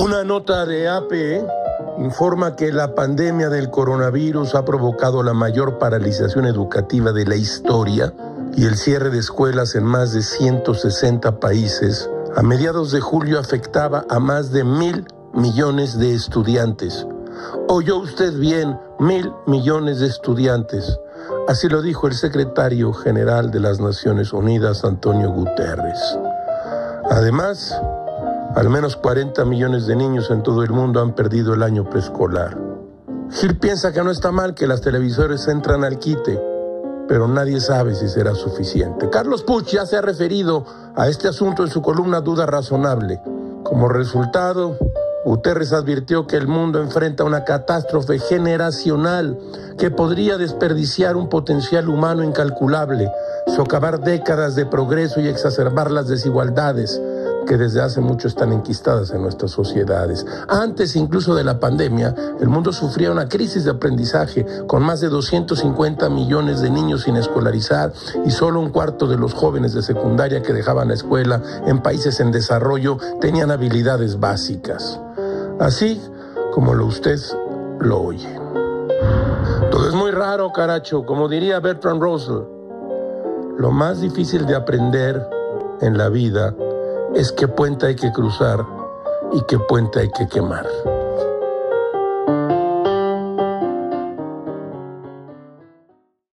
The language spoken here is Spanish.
Una nota de AP informa que la pandemia del coronavirus ha provocado la mayor paralización educativa de la historia y el cierre de escuelas en más de 160 países. A mediados de julio afectaba a más de mil millones de estudiantes. Oyó usted bien, mil millones de estudiantes. Así lo dijo el secretario general de las Naciones Unidas, Antonio Guterres. Además, al menos 40 millones de niños en todo el mundo han perdido el año preescolar. Gil piensa que no está mal que las televisores entran al quite, pero nadie sabe si será suficiente. Carlos Puch ya se ha referido a este asunto en su columna Duda Razonable. Como resultado, Guterres advirtió que el mundo enfrenta una catástrofe generacional que podría desperdiciar un potencial humano incalculable, socavar décadas de progreso y exacerbar las desigualdades que desde hace mucho están enquistadas en nuestras sociedades. Antes incluso de la pandemia, el mundo sufría una crisis de aprendizaje con más de 250 millones de niños sin escolarizar y solo un cuarto de los jóvenes de secundaria que dejaban la escuela en países en desarrollo tenían habilidades básicas. Así como lo usted lo oye. Todo es muy raro, caracho, como diría Bertrand Russell. Lo más difícil de aprender en la vida es qué puente hay que cruzar y qué puente hay que quemar.